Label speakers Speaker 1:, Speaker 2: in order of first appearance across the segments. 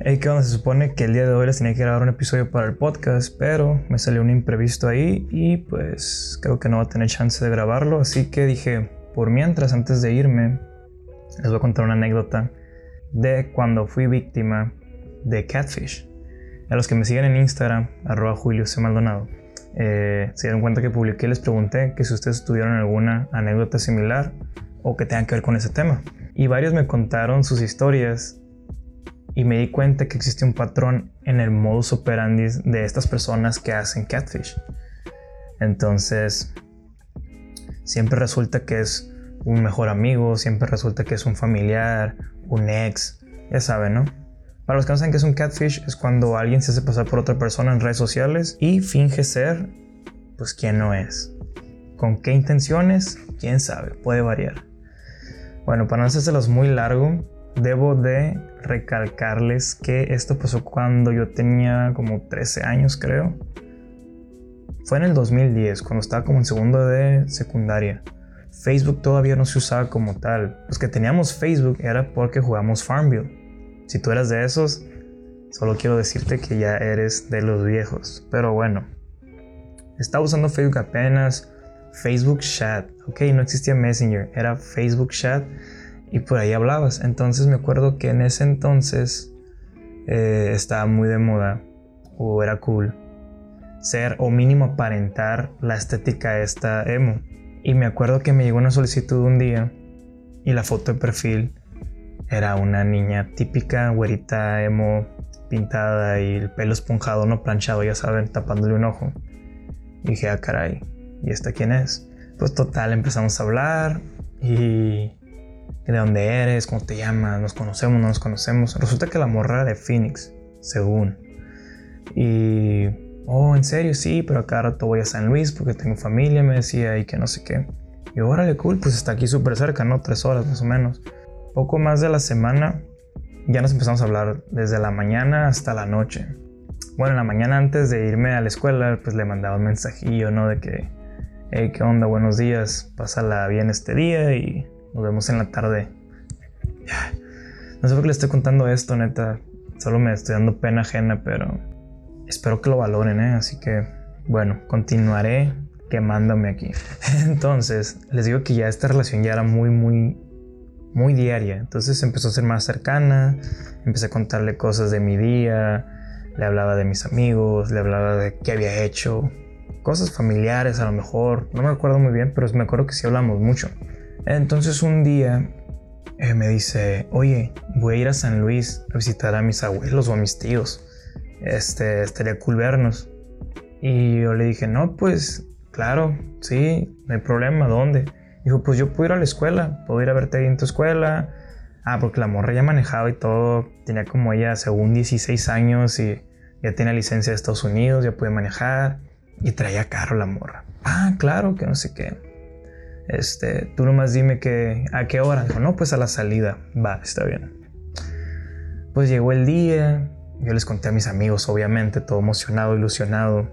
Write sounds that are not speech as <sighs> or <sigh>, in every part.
Speaker 1: Hey, ¿qué onda? Se supone que el día de hoy les tenía que grabar un episodio para el podcast, pero me salió un imprevisto ahí y pues creo que no va a tener chance de grabarlo, así que dije, por mientras, antes de irme, les voy a contar una anécdota de cuando fui víctima de Catfish. A los que me siguen en Instagram, arroba Julio C. Maldonado, eh, se dieron cuenta que publiqué y les pregunté que si ustedes tuvieron alguna anécdota similar o que tengan que ver con ese tema. Y varios me contaron sus historias y me di cuenta que existe un patrón en el modus operandi de estas personas que hacen catfish. Entonces, siempre resulta que es un mejor amigo, siempre resulta que es un familiar, un ex, ya saben, ¿no? Para los que no saben que es un catfish, es cuando alguien se hace pasar por otra persona en redes sociales y finge ser, pues, quien no es. ¿Con qué intenciones? ¿Quién sabe? Puede variar. Bueno, para no hacérselos muy largo, debo de recalcarles que esto pasó cuando yo tenía como 13 años, creo. Fue en el 2010, cuando estaba como en segundo de secundaria. Facebook todavía no se usaba como tal. Los que teníamos Facebook era porque jugamos Farmville. Si tú eras de esos, solo quiero decirte que ya eres de los viejos. Pero bueno, estaba usando Facebook apenas. Facebook Chat, ok, no existía Messenger, era Facebook Chat y por ahí hablabas. Entonces me acuerdo que en ese entonces eh, estaba muy de moda o era cool ser o mínimo aparentar la estética esta emo. Y me acuerdo que me llegó una solicitud un día y la foto de perfil era una niña típica, güerita, emo, pintada y el pelo esponjado, no planchado, ya saben, tapándole un ojo. Y dije, ah, caray, ¿y esta quién es? Pues total, empezamos a hablar y de dónde eres, cómo te llamas, nos conocemos, no nos conocemos. Resulta que la morra era de Phoenix, según. Y, oh, en serio, sí, pero acá rato voy a San Luis porque tengo familia, me decía, y que no sé qué. Y órale, cool, pues está aquí súper cerca, ¿no? Tres horas más o menos. Poco más de la semana, ya nos empezamos a hablar desde la mañana hasta la noche. Bueno, en la mañana antes de irme a la escuela, pues le mandaba un mensajillo, ¿no? De que, hey, ¿qué onda? Buenos días, pásala bien este día y nos vemos en la tarde. No sé por qué le estoy contando esto, neta. Solo me estoy dando pena ajena, pero espero que lo valoren, ¿eh? Así que, bueno, continuaré quemándome aquí. <laughs> Entonces, les digo que ya esta relación ya era muy, muy, muy diaria. Entonces empezó a ser más cercana. Empecé a contarle cosas de mi día. Le hablaba de mis amigos, le hablaba de qué había hecho. Cosas familiares a lo mejor. No me acuerdo muy bien, pero me acuerdo que sí hablamos mucho. Entonces un día eh, me dice, oye, voy a ir a San Luis a visitar a mis abuelos o a mis tíos. Este, estaría cool vernos. Y yo le dije, no, pues claro, sí, no hay problema, ¿dónde? Dijo, pues yo puedo ir a la escuela, puedo ir a verte ahí en tu escuela. Ah, porque la morra ya manejaba y todo, tenía como ella según 16 años y ya tiene licencia de Estados Unidos, ya puede manejar y traía carro la morra. Ah, claro, que no sé qué. Este, tú nomás dime que a qué hora. Dijo, no, pues a la salida. Va, está bien. Pues llegó el día. Yo les conté a mis amigos, obviamente, todo emocionado, ilusionado.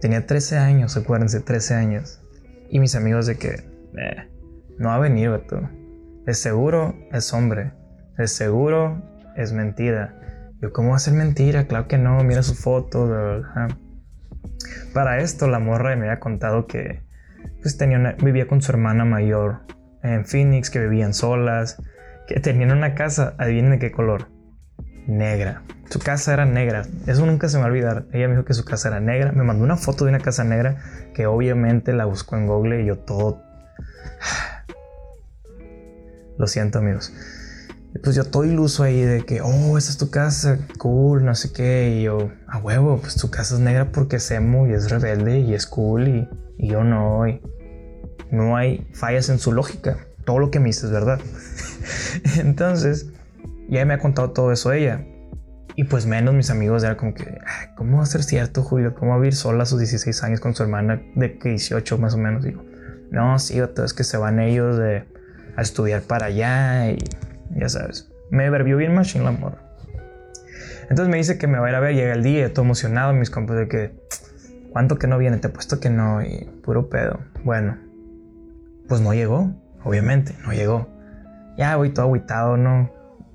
Speaker 1: Tenía 13 años, acuérdense, 13 años. Y mis amigos de que, eh, no ha venido tú. Es seguro es hombre. Es seguro es mentira. Yo, ¿cómo va a ser mentira? Claro que no, mira su foto. Para esto, la morra me había contado que pues tenía vivía con su hermana mayor en Phoenix, que vivían solas, que tenían una casa, adivinen de qué color, negra. Su casa era negra, eso nunca se me va a olvidar. Ella me dijo que su casa era negra, me mandó una foto de una casa negra que obviamente la buscó en Google y yo todo... <sighs> Lo siento amigos. Pues yo todo iluso ahí de que, oh, esta es tu casa, cool, no sé qué. Y yo, a huevo, pues tu casa es negra porque es emo y es rebelde y es cool y, y yo no. Y, no hay fallas en su lógica. Todo lo que me dice es verdad. <laughs> Entonces, ya me ha contado todo eso ella. Y pues menos mis amigos era como que, ¿cómo va a ser cierto, Julio? ¿Cómo va a vivir sola a sus 16 años con su hermana de 18 más o menos? Digo, no, sí, es que se van ellos a estudiar para allá y ya sabes. Me verbió bien machine la amor. Entonces me dice que me va a ir a ver, llega el día, todo emocionado, mis compas de que, ¿cuánto que no viene? Te he puesto que no, y puro pedo. Bueno, pues no llegó, obviamente, no llegó. Ya voy todo aguitado, ¿no?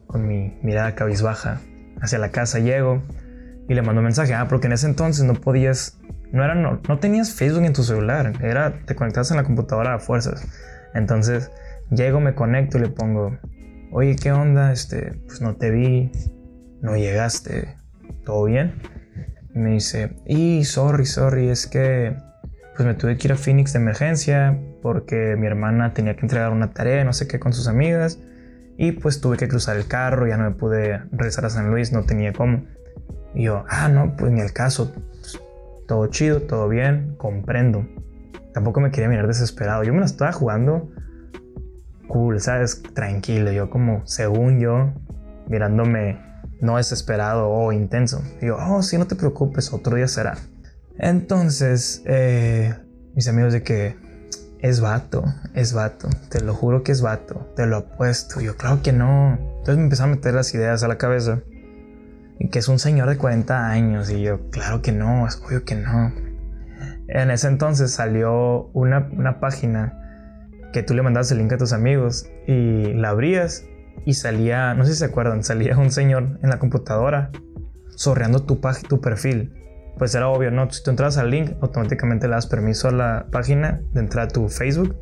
Speaker 1: Con mi mirada cabizbaja. hacia la casa llego y le mando un mensaje. Ah, porque en ese entonces no podías, no era, no, no tenías Facebook en tu celular, era, te conectabas en la computadora a fuerzas. Entonces llego, me conecto y le pongo, oye, ¿qué onda? Este, pues no te vi, no llegaste, ¿todo bien? Y me dice, y sorry, sorry, es que pues me tuve que ir a Phoenix de emergencia porque mi hermana tenía que entregar una tarea, no sé qué, con sus amigas. Y pues tuve que cruzar el carro, ya no me pude regresar a San Luis, no tenía cómo. Y yo, ah, no, pues ni el caso. Pues, todo chido, todo bien, comprendo. Tampoco me quería mirar desesperado. Yo me la estaba jugando cool, ¿sabes? Tranquilo. Yo como, según yo, mirándome no desesperado o intenso. Y yo, oh, sí, no te preocupes, otro día será. Entonces, eh, mis amigos de que es vato, es vato, te lo juro que es vato, te lo apuesto. Yo, claro que no. Entonces me empezaron a meter las ideas a la cabeza. Y que es un señor de 40 años. Y yo, claro que no, es obvio que no. En ese entonces salió una, una página que tú le mandabas el link a tus amigos y la abrías y salía, no sé si se acuerdan, salía un señor en la computadora sorreando tu, tu perfil pues era obvio, ¿no? Si tú entras al link, automáticamente le das permiso a la página de entrar a tu Facebook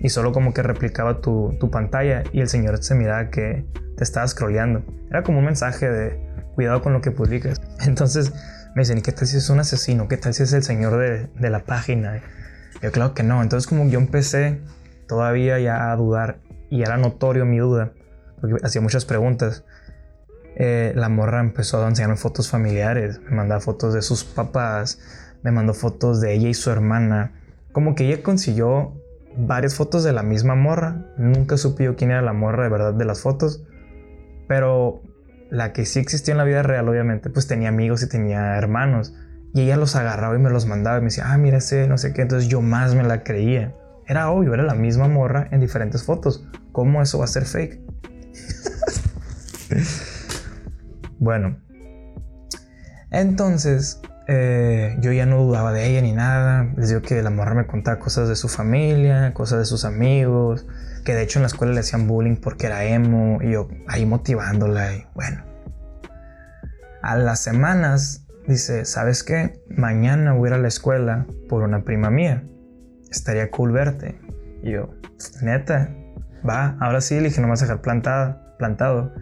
Speaker 1: y solo como que replicaba tu, pantalla y el señor se miraba que te estaba scrolleando. Era como un mensaje de cuidado con lo que publicas. <laughs> Entonces me dicen, ¿y qué tal si es un asesino? ¿Qué tal si es el señor de, de la página? Yo claro que no. Entonces como yo empecé todavía ya a dudar y era notorio mi duda, porque hacía muchas preguntas. Eh, la morra empezó a enseñarme fotos familiares, me mandaba fotos de sus papás, me mandó fotos de ella y su hermana. Como que ella consiguió varias fotos de la misma morra. Nunca supe yo quién era la morra de verdad de las fotos. Pero la que sí existía en la vida real, obviamente, pues tenía amigos y tenía hermanos. Y ella los agarraba y me los mandaba y me decía, ah, mira ese, no sé qué. Entonces yo más me la creía. Era obvio, era la misma morra en diferentes fotos. ¿Cómo eso va a ser fake? <laughs> Bueno, entonces eh, yo ya no dudaba de ella ni nada. Les digo que la morra me contaba cosas de su familia, cosas de sus amigos, que de hecho en la escuela le hacían bullying porque era emo y yo ahí motivándola y bueno. A las semanas dice, ¿sabes qué? Mañana voy a ir a la escuela por una prima mía. Estaría cool verte. Y yo, neta, va, ahora sí, le dije, no me vas a dejar plantada, plantado.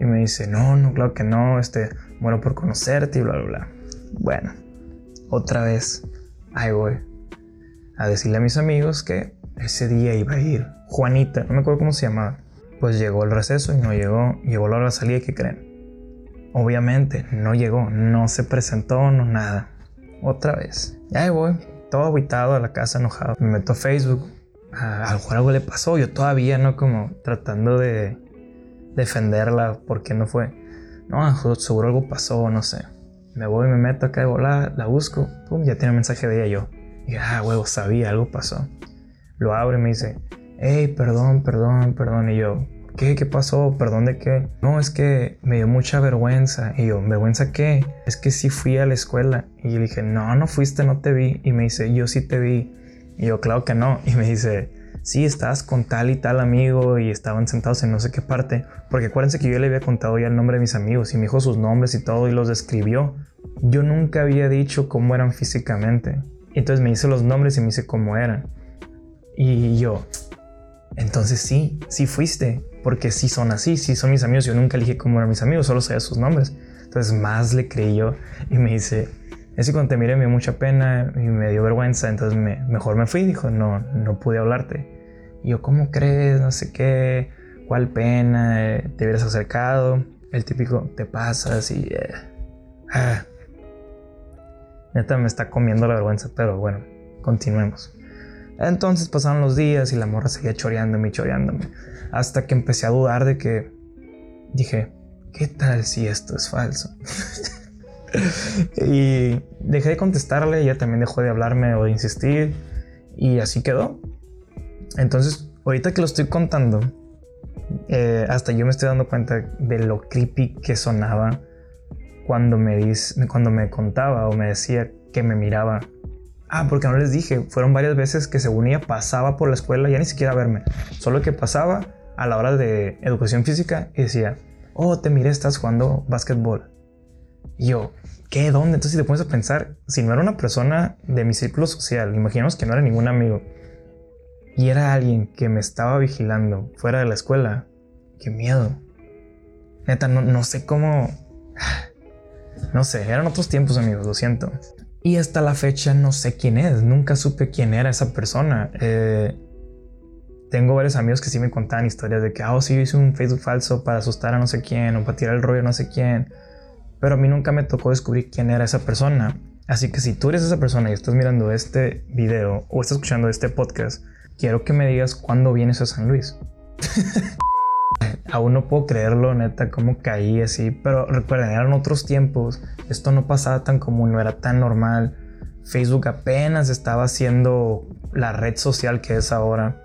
Speaker 1: Y me dice, no, no, claro que no, este, muero por conocerte y bla, bla, bla. Bueno, otra vez, ahí voy a decirle a mis amigos que ese día iba a ir Juanita, no me acuerdo cómo se llamaba. Pues llegó el receso y no llegó, llegó la hora de salida, ¿qué creen? Obviamente, no llegó, no se presentó, no nada. Otra vez. Ahí voy, todo aguitado a la casa, enojado. Me meto a Facebook. A, algo le pasó, yo todavía, ¿no? Como tratando de defenderla porque no fue. No, seguro algo pasó, no sé. Me voy, me meto acá de volar, la busco, pum, ya tiene un mensaje de ella yo. Y ah, huevo, sabía, algo pasó. Lo abro y me dice, hey, perdón, perdón, perdón. Y yo, ¿qué? ¿Qué pasó? ¿Perdón de qué? No, es que me dio mucha vergüenza. Y yo, ¿vergüenza qué? Es que sí fui a la escuela. Y yo dije, no, no fuiste, no te vi. Y me dice, yo sí te vi. Y yo, claro que no. Y me dice, sí, estabas con tal y tal amigo y estaban sentados en no sé qué parte, porque acuérdense que yo le había contado ya el nombre de mis amigos y me dijo sus nombres y todo y los describió. Yo nunca había dicho cómo eran físicamente. Entonces me dice los nombres y me dice cómo eran. Y yo, entonces sí, sí fuiste, porque sí son así, sí son mis amigos. Yo nunca dije cómo eran mis amigos, solo sabía sus nombres. Entonces más le creí yo y me dice, es que cuando te miré me dio mucha pena y me dio vergüenza, entonces me, mejor me fui. Dijo, no, no pude hablarte. Y yo, ¿cómo crees? No sé qué, cuál pena, te hubieras acercado. El típico, te pasas y... Eh, ah. Neta me está comiendo la vergüenza, pero bueno, continuemos. Entonces pasaron los días y la morra seguía choreándome y choreándome. Hasta que empecé a dudar de que dije, ¿qué tal si esto es falso? <laughs> y dejé de contestarle, ella también dejó de hablarme o de insistir. Y así quedó. Entonces, ahorita que lo estoy contando, eh, hasta yo me estoy dando cuenta de lo creepy que sonaba cuando me, cuando me contaba o me decía que me miraba. Ah, porque no les dije, fueron varias veces que según ella pasaba por la escuela, ya ni siquiera a verme, solo que pasaba a la hora de educación física y decía, oh, te miré, estás jugando básquetbol. Y yo, ¿qué? ¿Dónde? Entonces, si te pones a pensar, si no era una persona de mi círculo social, imaginemos que no era ningún amigo, y era alguien que me estaba vigilando fuera de la escuela, qué miedo. Neta, no, no sé cómo. <sighs> No sé, eran otros tiempos, amigos, lo siento. Y hasta la fecha no sé quién es, nunca supe quién era esa persona. Eh, tengo varios amigos que sí me contaban historias de que, oh, sí, yo hice un Facebook falso para asustar a no sé quién o para tirar el rollo a no sé quién. Pero a mí nunca me tocó descubrir quién era esa persona. Así que si tú eres esa persona y estás mirando este video o estás escuchando este podcast, quiero que me digas cuándo vienes a San Luis. <laughs> Aún no puedo creerlo, neta, cómo caí así. Pero recuerden, eran otros tiempos. Esto no pasaba tan común, no era tan normal. Facebook apenas estaba haciendo la red social que es ahora.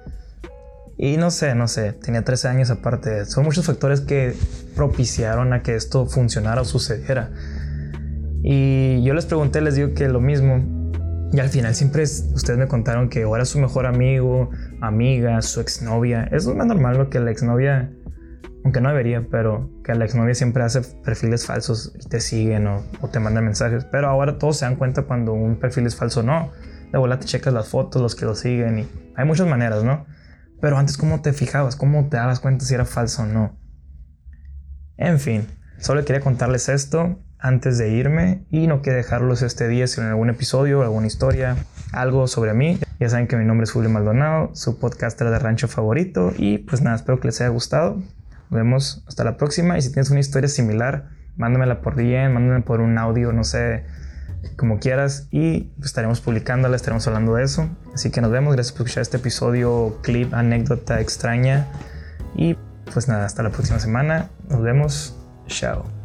Speaker 1: Y no sé, no sé, tenía 13 años aparte. Son muchos factores que propiciaron a que esto funcionara o sucediera. Y yo les pregunté, les digo que lo mismo. Y al final siempre ustedes me contaron que o era su mejor amigo, amiga, su exnovia. Eso es más normal lo que la exnovia, aunque no debería, pero que la exnovia siempre hace perfiles falsos y te siguen o, te mandan mensajes. Pero ahora todos se dan cuenta cuando un perfil es falso o no. De vuelta te checas las fotos, los que lo siguen y hay muchas maneras, ¿no? Pero antes, ¿cómo te fijabas? ¿Cómo te dabas cuenta si era falso o no? En fin, solo quería contarles esto antes de irme y no quiero dejarlos este día sin algún episodio, alguna historia, algo sobre mí. Ya saben que mi nombre es Julio Maldonado, su podcaster de rancho favorito y pues nada, espero que les haya gustado. Nos vemos. Hasta la próxima. Y si tienes una historia similar, mándamela por DM, mándamela por un audio, no sé, como quieras. Y estaremos publicándola, estaremos hablando de eso. Así que nos vemos, gracias por escuchar este episodio, clip, anécdota extraña. Y pues nada, hasta la próxima semana, nos vemos, chao.